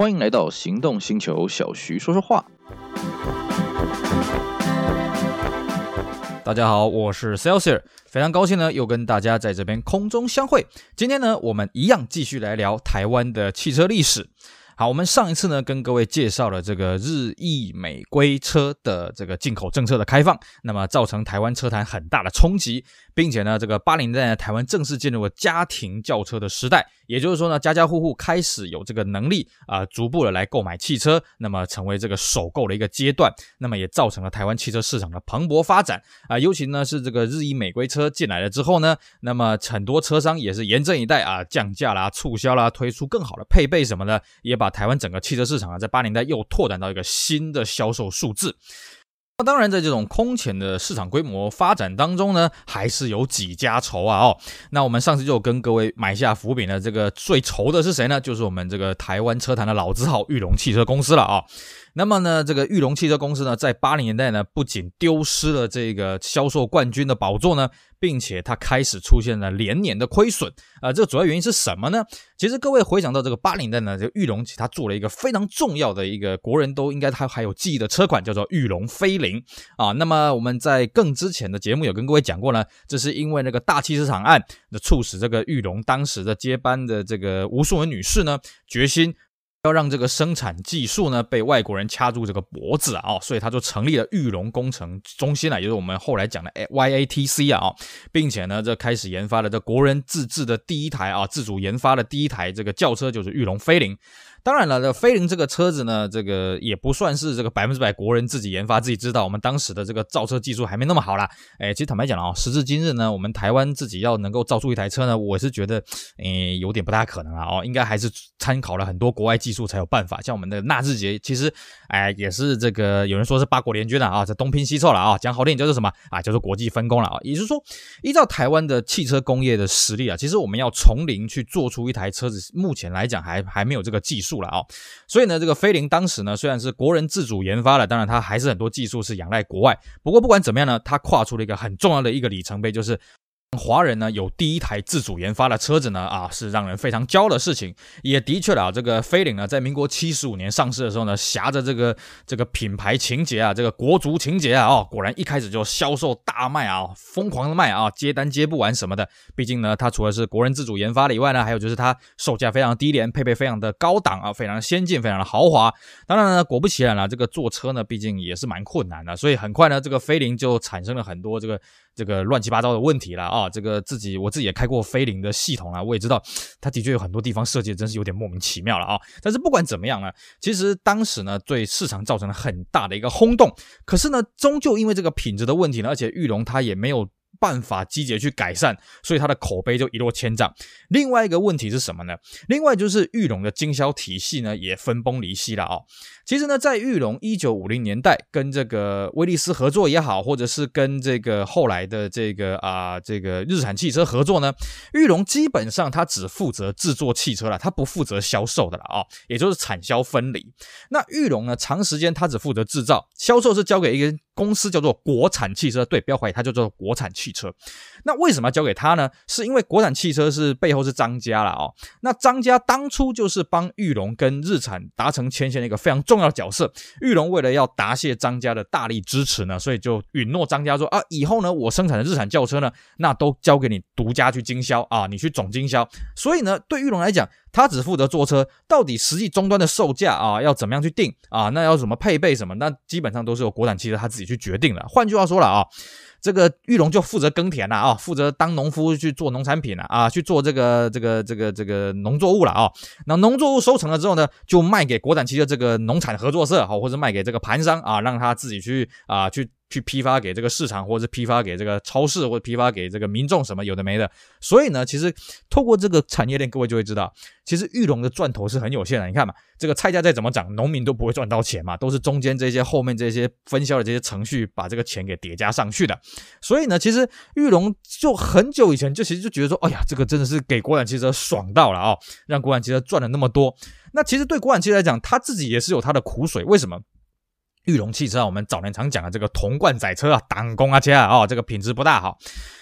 欢迎来到行动星球，小徐说说话。大家好，我是 Celsius，非常高兴呢，又跟大家在这边空中相会。今天呢，我们一样继续来聊台湾的汽车历史。好，我们上一次呢，跟各位介绍了这个日意美规车的这个进口政策的开放，那么造成台湾车坛很大的冲击，并且呢，这个八零年代台湾正式进入了家庭轿车的时代，也就是说呢，家家户户开始有这个能力啊、逐步的来购买汽车，那么成为这个首购的一个阶段，那么也造成了台湾汽车市场的蓬勃发展啊、尤其呢是这个日意美规车进来了之后呢，那么很多车商也是严阵以待啊，降价啦、促销啦，推出更好的配备什么的，也把台湾整个汽车市场啊，在八零代又拓展到一个新的销售数字。当然，在这种空前的市场规模发展当中呢，还是有几家愁啊哦。那我们上次就跟各位买下伏笔的，这个最愁的是谁呢？就是我们这个台湾车坛的老字号裕隆汽车公司了啊。那么呢，这个裕隆汽车公司呢，在八零年代呢，不仅丢失了这个销售冠军的宝座呢，并且它开始出现了连年的亏损啊、这个主要原因是什么呢？其实各位回想到这个八零年代呢，这个裕隆它做了一个非常重要的一个国人都应该还还有记忆的车款，叫做裕隆菲凌啊。那么我们在更之前的节目有跟各位讲过呢，这是因为那个大汽车厂案的促使这个裕隆当时的接班的这个吴淑文女士呢，决心。要让这个生产技术呢被外国人掐住这个脖子啊，哦，所以他就成立了玉龙工程中心啊，也就是我们后来讲的 YATC 啊，并且呢，这开始研发了这国人自制的第一台啊，自主研发的第一台这个轿车就是玉龙飞凌。当然了，这菲凌这个车子呢，这个也不算是这个百分之百国人自己研发自己知道。我们当时的这个造车技术还没那么好啦。哎，其实坦白讲啊，时至今日呢，我们台湾自己要能够造出一台车呢，我是觉得，诶，有点不大可能啊。哦，应该还是参考了很多国外技术才有办法。像我们的纳智捷，其实，哎，也是这个有人说是八国联军了啊，这东拼西凑了啊。讲好听点叫做什么啊？叫做国际分工了啊。也就是说，依照台湾的汽车工业的实力啊，其实我们要从零去做出一台车子，目前来讲还还没有这个技术。住了啊，所以呢，这个菲凌当时呢，虽然是国人自主研发的，当然它还是很多技术是仰赖国外。不过不管怎么样呢，它跨出了一个很重要的一个里程碑，就是。华人呢有第一台自主研发的车子呢啊，是让人非常骄傲的事情。也的确啊，这个菲凌呢，在民国七十五年上市的时候呢，挟着这个这个品牌情节啊，这个国足情节啊，哦，果然一开始就销售大卖啊，疯狂的卖啊，接单接不完什么的。毕竟呢，它除了是国人自主研发的以外呢，还有就是它售价非常低廉，配备非常的高档啊，非常先进，非常的豪华。当然呢，果不其然了，这个坐车呢，毕竟也是蛮困难的，所以很快呢，这个菲凌就产生了很多这个。这个乱七八糟的问题了啊！这个自己我自己也开过飞凌的系统啊，我也知道它的确有很多地方设计的真是有点莫名其妙了啊！但是不管怎么样呢，其实当时呢对市场造成了很大的一个轰动，可是呢终究因为这个品质的问题呢，而且玉龙它也没有。办法积极去改善，所以它的口碑就一落千丈。另外一个问题是什么呢？另外就是裕隆的经销体系呢也分崩离析了啊、其实呢，在裕隆一九五零年代跟这个威利斯合作也好，或者是跟这个后来的这个啊、呃、这个日产汽车合作呢，裕隆基本上它只负责制作汽车了，它不负责销售的了啊、也就是产销分离。那裕隆呢，长时间它只负责制造，销售是交给一个。公司叫做国产汽车，对，不要怀疑，它叫做国产汽车。那为什么要交给他呢？是因为国产汽车是背后是张家了哦。那张家当初就是帮裕隆跟日产达成牵线的一个非常重要的角色。裕隆为了要答谢张家的大力支持呢，所以就允诺张家说啊，以后呢我生产的日产轿车呢，那都交给你独家去经销啊，你去总经销。所以呢，对裕隆来讲，他只负责做车，到底实际终端的售价啊，要怎么样去定啊？那要怎么配备什么？那基本上都是由国产汽车他自己去决定了。换句话说了啊，这个玉龙就负责耕田了啊，负责当农夫去做农产品了啊，去做这个这个这个这个农作物了啊。那农作物收成了之后呢，就卖给国产汽车这个农产合作社，好，或者卖给这个盘商啊，让他自己去啊去。去批发给这个市场，或者是批发给这个超市，或者批发给这个民众，什么有的没的。所以呢，其实透过这个产业链，各位就会知道，其实玉龙的赚头是很有限的。你看嘛，这个菜价再怎么涨，农民都不会赚到钱嘛，都是中间这些后面这些分销的这些程序把这个钱给叠加上去的。所以呢，其实玉龙就很久以前就其实就觉得说，哎呀，这个真的是给国产汽车爽到了啊、让国产汽车赚了那么多。那其实对国产汽车来讲，他自己也是有他的苦水，为什么？裕隆汽车啊，我们早年常讲的这个铜罐载车啊，挡工啊，车啊，哦，这个品质不大好。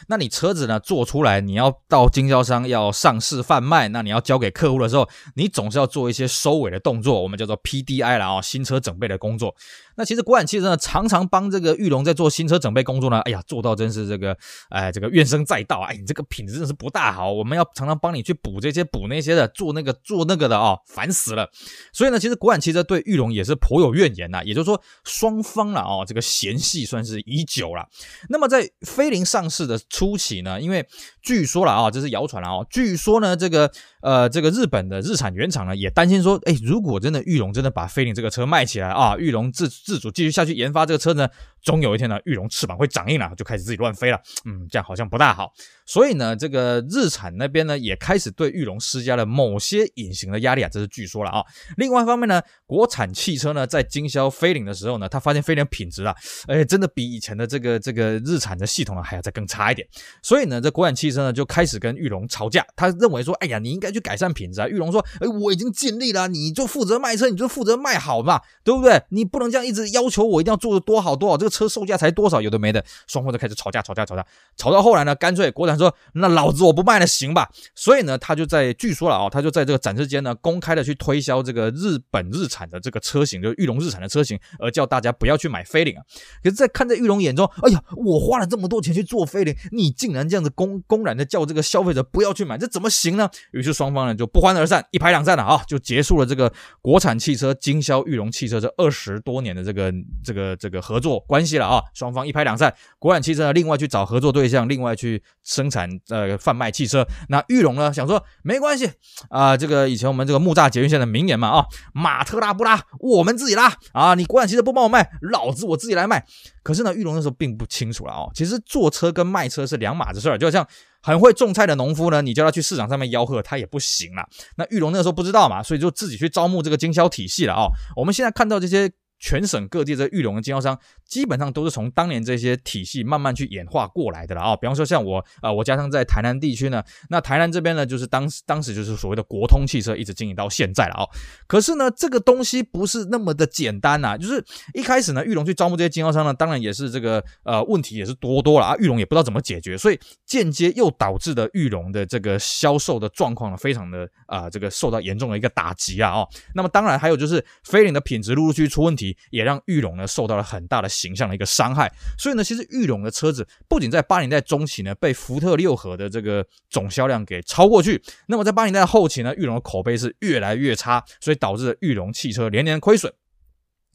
那你车子呢做出来，你要到经销商要上市贩卖，那你要交给客户的时候，你总是要做一些收尾的动作，我们叫做 PDI 了啊，新车整备的工作。那其实国产汽车呢，常常帮这个裕隆在做新车整备工作呢，哎呀，做到真是这个，哎，这个怨声载道啊，哎，你这个品质真是不大好，我们要常常帮你去补这些补那些的，做那个做那个的啊，烦死了。所以呢，其实国产汽车对裕隆也是颇有怨言呐，也就是说双方了啊，这个嫌隙算是已久了。那么在飞凌上市的初期呢，因为据说了啊，这是谣传了啊，据说呢，这个呃，这个日本的日产原厂呢也担心说，哎，如果真的玉龙真的把飞凌这个车卖起来啊，玉龙自自主继续下去研发这个车呢，总有一天呢，玉龙翅膀会长硬了，就开始自己乱飞了。嗯，这样好像不大好。所以呢，这个日产那边呢，也开始对玉龙施加了某些隐形的压力啊，这是据说了啊。另外一方面呢，国产汽车呢，在经销飞凌的时候呢，他发现飞凌品质啊，哎，真的比以前的这个这个日产的系统呢，还要再更差一点。所以呢，这国产汽车呢，就开始跟玉龙吵架。他认为说，哎呀，你应该去改善品质啊。玉龙说，哎，我已经尽力了，你就负责卖车，你就负责卖好嘛，对不对？你不能这样一直要求我一定要做的多好多好，这个车售价才多少，有的没的，双方就开始吵架，吵架，吵架，吵到后来呢，干脆国产说，那老子我不卖了，行吧？所以呢，他就在据说了啊，他就在这个展示间呢，公开的去推销这个日本日产的这个车型，就是裕隆日产的车型，而叫大家不要去买飞凌啊。可是，在看在玉龙眼中，哎呀，我花了这么多钱去做飞凌，你竟然这样子公公公然的叫这个消费者不要去买，这怎么行呢？于是双方呢就不欢而散，一拍两散了啊，就结束了这个国产汽车经销裕隆汽车这二十多年的这个这个这个合作关系了啊，双方一拍两散，国产汽车呢另外去找合作对象，另外去生产呃贩卖汽车。那裕隆呢想说没关系啊，这个以前我们这个木栅捷运线的名言嘛啊，马特拉不拉，我们自己拉啊，你国产汽车不帮我卖，老子我自己来卖。可是呢，玉龙那时候并不清楚了哦，其实坐车跟卖车是两码子事儿，就像很会种菜的农夫呢，你叫他去市场上面吆喝，他也不行了。那玉龙那时候不知道嘛，所以就自己去招募这个经销体系了哦。我们现在看到这些。全省各地的玉龙的经销商，基本上都是从当年这些体系慢慢去演化过来的了啊。比方说像我啊，我家乡在台南地区呢，那台南这边呢，就是当时当时就是所谓的国通汽车，一直经营到现在了啊。可是呢，这个东西不是那么的简单呐，就是一开始呢，玉龙去招募这些经销商呢，当然也是这个呃问题也是多多了啊。玉龙也不知道怎么解决，所以间接又导致的玉龙的这个销售的状况呢，非常的啊这个受到严重的一个打击啊哦。那么当然还有就是飞凌的品质陆陆续续出问题。也让裕隆呢受到了很大的形象的一个伤害，所以呢，其实裕隆的车子不仅在八零代中期呢被福特六和的这个总销量给超过去，那么在八零代后期呢，裕隆的口碑是越来越差，所以导致了裕隆汽车连年亏损。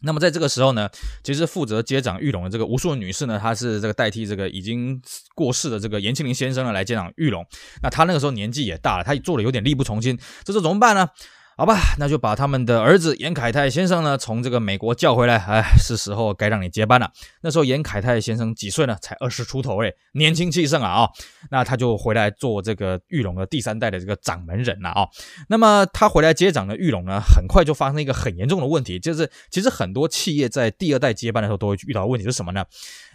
那么在这个时候呢，其实负责接掌裕隆的这个吴淑女士呢，她是这个代替这个已经过世的这个严庆林先生呢来接掌裕隆，那她那个时候年纪也大了，她做的有点力不从心，这时候怎么办呢？好吧，那就把他们的儿子严凯泰先生呢从这个美国叫回来。哎，是时候该让你接班了。那时候严凯泰先生几岁呢？才二十出头诶，年轻气盛啊啊、那他就回来做这个玉龙的第三代的这个掌门人了啊、那么他回来接掌的玉龙呢，很快就发生一个很严重的问题，就是其实很多企业在第二代接班的时候都会遇到的问题是什么呢？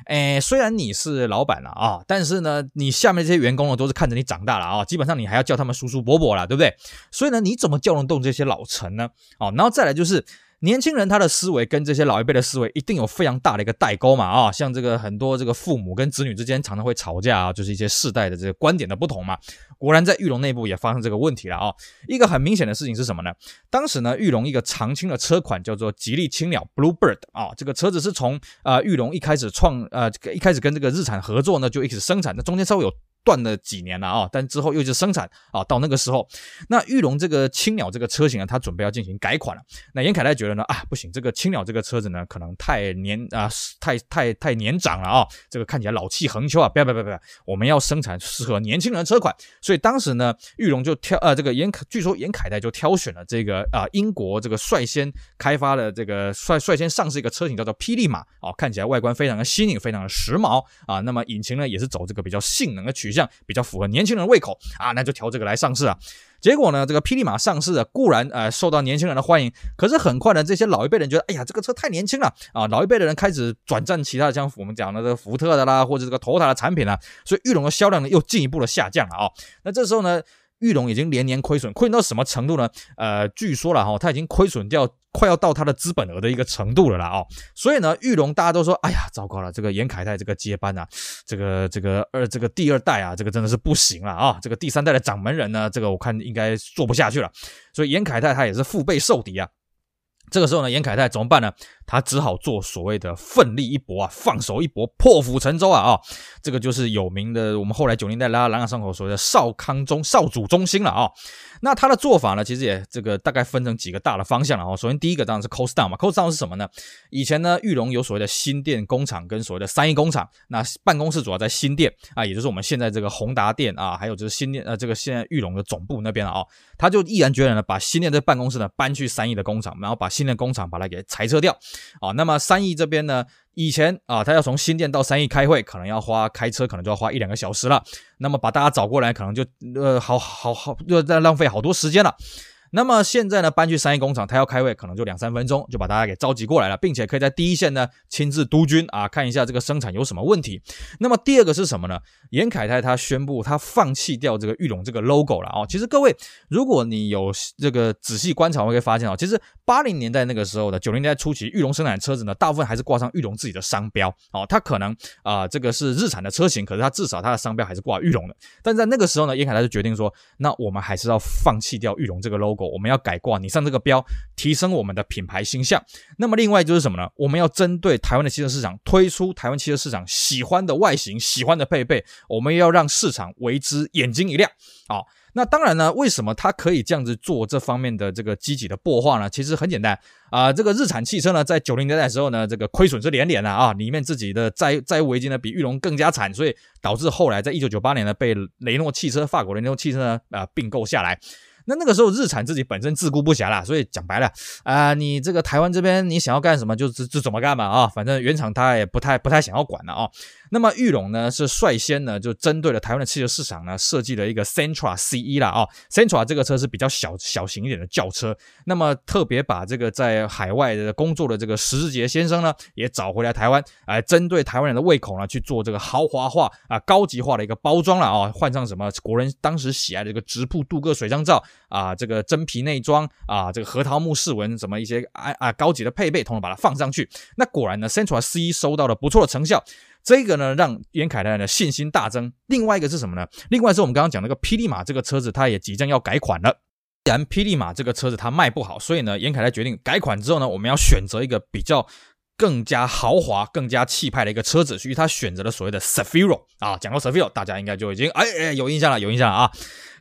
哎，虽然你是老板了啊，但是呢，你下面这些员工呢都是看着你长大了啊，基本上你还要叫他们叔叔伯伯了，对不对？所以呢，你怎么叫得动这这些老臣呢？哦，然后再来就是。年轻人他的思维跟这些老一辈的思维一定有非常大的一个代沟嘛啊，像这个很多这个父母跟子女之间常常会吵架啊，就是一些世代的这个观点的不同嘛。果然在玉龙内部也发生这个问题了啊。一个很明显的事情是什么呢？当时呢，玉龙一个常青的车款叫做吉利青鸟 Bluebird 啊，这个车子是从呃玉龙一开始创呃一开始跟这个日产合作呢，就一直生产，那中间稍微有。断了几年了啊，但之后又是生产啊，到那个时候，那玉龙这个青鸟这个车型呢，它准备要进行改款了。那严凯泰觉得呢，啊，不行，这个青鸟这个车子呢，可能太年啊，太太太年长了啊，这个看起来老气横秋啊，不要不要不要，我们要生产适合年轻人的车款。所以当时呢，玉龙就挑呃这个严，据说严凯泰就挑选了这个啊英国这个率先开发的这个率率先上市一个车型叫做霹雳马啊，看起来外观非常的新颖，非常的时髦啊。那么引擎呢，也是走这个比较性能的取向。比较符合年轻人的胃口啊，那就调这个来上市啊。结果呢，这个霹雳马上市啊，固然呃受到年轻人的欢迎，可是很快呢，这些老一辈人觉得，哎呀，这个车太年轻了啊。老一辈的人开始转战其他的，像我们讲的这个福特的啦，或者这个头塔的产品啦，所以玉龙的销量呢又进一步的下降了啊。那这时候呢，玉龙已经连年亏损，亏损到什么程度呢？呃，据说了哈，他已经亏损掉快要到他的资本额的一个程度了啦哦，所以呢，玉龙大家都说，哎呀，糟糕了，这个严凯泰这个接班啊，这个这个二这个第二代啊，这个真的是不行了啊，这个第三代的掌门人呢，这个我看应该做不下去了，所以严凯泰他也是腹背受敌啊。这个时候呢，严凯泰怎么办呢？他只好做所谓的奋力一搏啊，放手一搏，破釜沉舟啊啊、哦！这个就是有名的，我们后来九零代拉朗朗上口所谓的少康中少主中心了啊、那他的做法呢，其实也这个大概分成几个大的方向了啊、哦。首先第一个当然是 cost down 嘛，cost down 是什么呢？以前呢，玉龙有所谓的新店工厂跟所谓的三义工厂，那办公室主要在新店啊，也就是我们现在这个宏达店啊，还有就是新店呃这个现在玉龙的总部那边了啊、哦。他就毅然决然的把新店的办公室呢搬去三义的工厂，然后把新店工厂把它给裁撤掉啊。那么三亿这边呢，以前啊，他要从新店到三亿开会，可能要花开车，可能就要花一两个小时了。那么把大家找过来，可能就呃，好好好，又在浪费好多时间了。那么现在呢，搬去三一工厂，他要开会，可能就两三分钟就把大家给召集过来了，并且可以在第一线呢亲自督军啊，看一下这个生产有什么问题。那么第二个是什么呢？严凯泰他宣布他放弃掉这个玉龙这个 logo 了哦。其实各位，如果你有这个仔细观察，会会发现哦，其实八零年代那个时候的九零年代初期，玉龙生产车子呢，大部分还是挂上玉龙自己的商标哦。它可能啊、这个是日产的车型，可是它至少它的商标还是挂玉龙的。但在那个时候呢，严凯泰就决定说，那我们还是要放弃掉玉龙这个 logo。我们要改挂你上这个标，提升我们的品牌形象。那么另外就是什么呢？我们要针对台湾的汽车市场，推出台湾汽车市场喜欢的外形、喜欢的配备。我们要让市场为之眼睛一亮。啊，那当然呢，为什么它可以这样子做这方面的这个积极的擘化呢？其实很简单啊、这个日产汽车呢，在九零年代的时候呢，这个亏损是连连的啊，里面自己的债债务危机呢，比裕隆更加惨，所以导致后来在一九九八年呢，被雷诺汽车、法国雷诺汽车呢啊并购下来。那那个时候日产自己本身自顾不暇啦，所以讲白了啊、你这个台湾这边你想要干什么就就就怎么干嘛啊，反正原厂他也不太不太想要管了啊。那么裕隆呢是率先呢就针对了台湾的汽车市场呢设计了一个 Sentra C1 啦啊，Sentra 这个车是比较小小型一点的轿车，那么特别把这个在海外的工作的这个石志杰先生呢也找回来台湾，来针对台湾人的胃口呢去做这个豪华化啊高级化的一个包装了啊，换上什么国人当时喜爱的这个直瀑镀铬水箱罩。啊，这个真皮内装啊，这个核桃木饰纹，什么一些啊啊高级的配备，统统把它放上去。那果然呢，Sentra C 收到了不错的成效。这个呢，让严凯泰的信心大增。另外一个是什么呢？另外是我们刚刚讲那个霹雳马这个车子，它也即将要改款了。既然霹雳马这个车子它卖不好，所以呢，严凯泰决定改款之后呢，我们要选择一个比较更加豪华、更加气派的一个车子，所以他选择了所谓的 Cefiro 啊。讲到 Cefiro，大家应该就已经哎哎有印象了，有印象了啊。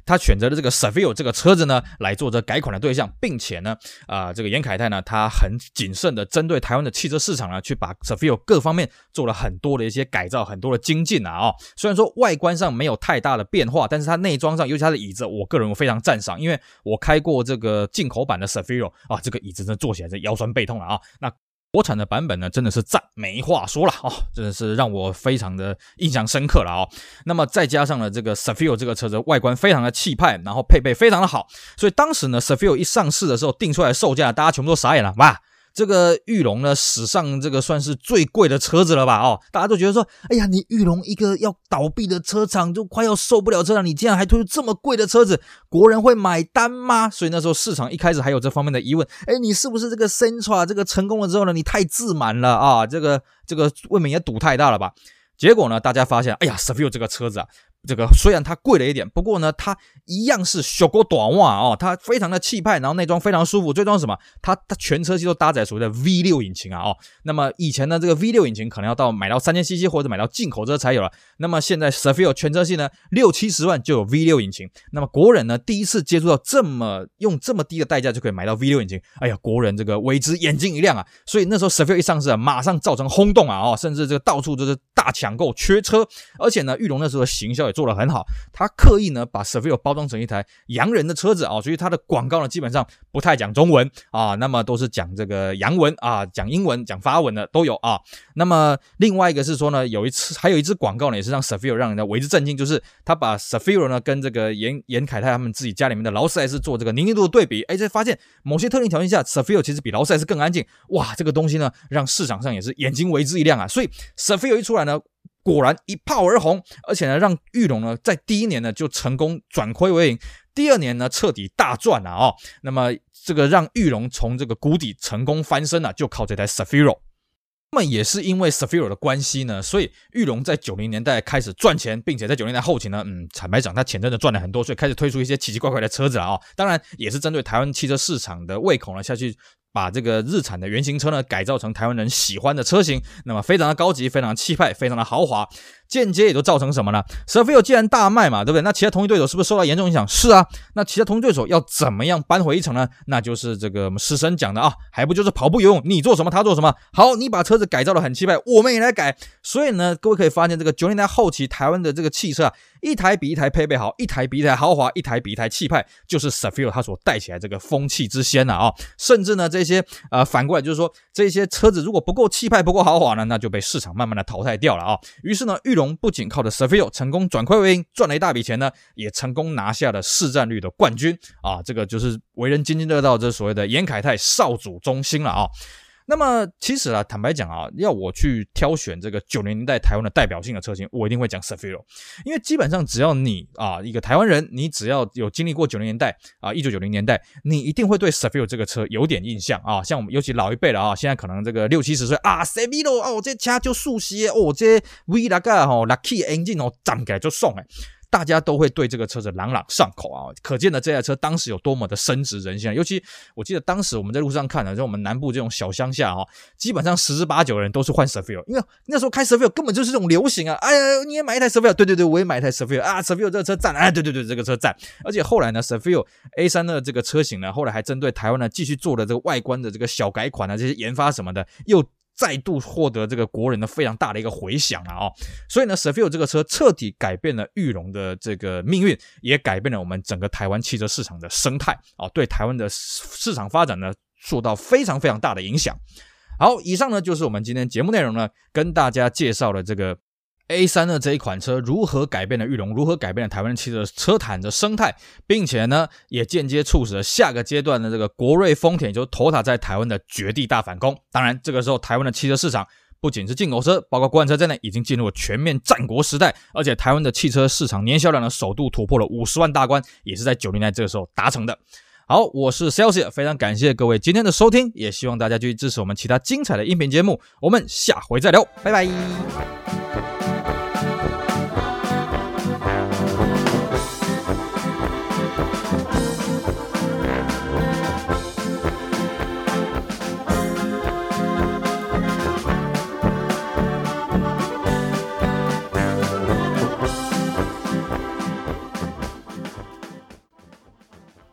他选择了这个 Cefiro 这个车子呢，来做这改款的对象，并且呢，啊、这个严凯泰呢，他很谨慎的针对台湾的汽车市场呢，去把 Cefiro 各方面做了很多的一些改造，很多的精进啊，哦，虽然说外观上没有太大的变化，但是它内装上，尤其它的椅子，我个人非常赞赏，因为我开过这个进口版的 Cefiro 啊，这个椅子真的坐起来是腰酸背痛了啊，那。国产的版本呢，真的是赞，没话说了哦，真的是让我非常的印象深刻了哦。那么再加上了这个 Sefio 这个车子外观非常的气派，然后配备非常的好，所以当时呢，Sefio 一上市的时候定出来售价，大家全部都傻眼了，哇！这个裕隆呢，史上这个算是最贵的车子了吧？哦，大家都觉得说，哎呀，你裕隆一个要倒闭的车厂，就快要受不了车了，你竟然还推出这么贵的车子，国人会买单吗？所以那时候市场一开始还有这方面的疑问，哎，你是不是这个 centra 这个成功了之后呢，你太自满了啊？这个这个未免也赌太大了吧？结果呢，大家发现，哎呀，Cefiro 这个车子啊。这个虽然它贵了一点，不过呢，它一样是小狗短袜哦，它非常的气派，然后内装非常舒服。最重要是什么？它它全车系都搭载所谓的 V 六引擎啊哦。那么以前呢，这个 V 六引擎可能要到买到三千 CC 或者买到进口车才有了。那么现在 s a f i r 全车系呢，六七十万就有 V 六引擎。那么国人呢，第一次接触到这么用这么低的代价就可以买到 V 六引擎，哎呀，国人这个为之眼睛一亮啊。所以那时候 s a f i r 一上市啊，马上造成轰动啊哦，甚至这个到处都是大抢购、缺车。而且呢，裕隆那时候的行销也做得很好，他刻意呢把 Cefiro 包装成一台洋人的车子啊，所以他的广告呢基本上不太讲中文啊，那么都是讲这个洋文啊，讲英文、讲法文的都有啊。那么另外一个是说呢，有一次还有一支广告呢，也是让 Cefiro 让人家为之震惊，就是他把 Cefiro 呢跟这个严严凯泰他们自己家里面的劳斯莱斯做这个宁静度的对比，哎，才发现某些特定条件下 Cefiro 其实比劳斯莱斯更安静。哇，这个东西呢让市场上也是眼睛为之一亮啊，所以 Cefiro 一出来呢。果然一炮而红，而且呢，让玉龙呢在第一年呢就成功转亏为盈。第二年呢，彻底大赚了啊、哦。那么这个让玉龙从这个谷底成功翻身啊，就靠这台 s a f i r o。那么也是因为 s a f i r o 的关系呢，所以玉龙在九零年代开始赚钱，并且在九零年代后期呢，嗯，坦白讲，他钱真的赚了很多，所以开始推出一些奇奇怪怪的车子啊、哦。当然，也是针对台湾汽车市场的胃口呢下去。把这个日产的原型车呢改造成台湾人喜欢的车型，那么非常的高级，非常气派，非常的豪华，间接也都造成什么呢？Sphero 既然大卖嘛，对不对？那其他同一对手是不是受到严重影响？是啊，那其他同一对手要怎么样扳回一城呢？那就是这个我们师生讲的啊，还不就是跑步游泳，你做什么他做什么？好，你把车子改造的很气派，我们也来改。所以呢，各位可以发现，这个九零年代后期台湾的这个汽车啊。一台比一台配备好，一台比一台豪华，一台比一台气派，就是 Sphero 它所带起来这个风气之先呐啊！甚至呢，这些呃反过来就是说，这些车子如果不够气派、不够豪华呢，那就被市场慢慢的淘汰掉了啊。于是呢，遇荣不仅靠着 Severo 成功转亏为盈，赚了一大笔钱呢，也成功拿下了市占率的冠军啊！这个就是为人津津乐道这所谓的严凯泰少主中心了啊。那么其实啊，坦白讲啊，要我去挑选这个九零年代台湾的代表性的车型，我一定会讲 Sphero，因为基本上只要你啊一个台湾人，你只要有经历过九零年代啊一九九零年代，你一定会对 Sphero 这个车有点印象啊。像我们尤其老一辈的啊，现在可能这个六七十岁啊，Sphero 哦，这车就速些哦，这 V 那个吼 Lucky Engine 哦，站起来就爽哎。大家都会对这个车子朗朗上口啊，可见的这台车当时有多么的深植人心啊！尤其我记得当时我们在路上看的，就我们南部这种小乡下啊，基本上十之八九的人都是换 Sphero，因为那时候开 Sphero 根本就是这种流行啊！哎呀，你也买一台 Sphero，对对对，我也买一台 Sphero 啊，Sphero 这个车赞，哎，对对对，这个车赞。而且后来呢，Sphero A3 的这个车型呢，后来还针对台湾呢继续做了这个外观的这个小改款啊，这些研发什么的又。再度获得这个国人的非常大的一个回响了啊，所以呢，Sphero 这个车彻底改变了裕隆的这个命运，也改变了我们整个台湾汽车市场的生态啊，对台湾的市场发展呢，受到非常非常大的影响。好，以上呢就是我们今天节目内容呢，跟大家介绍了这个。A3 的这一款车如何改变了裕隆，如何改变了台湾的汽车车坛的生态，并且呢，也间接促使了下个阶段的这个国瑞丰田，就是 Toyota 在台湾的绝地大反攻。当然，这个时候台湾的汽车市场不仅是进口车，包括国产车在内，已经进入了全面战国时代。而且，台湾的汽车市场年销量呢，首度突破了五十万大关，也是在九零年代这个时候达成的。好，我是 Celsius，非常感谢各位今天的收听，也希望大家继续支持我们其他精彩的音频节目。我们下回再聊，拜拜。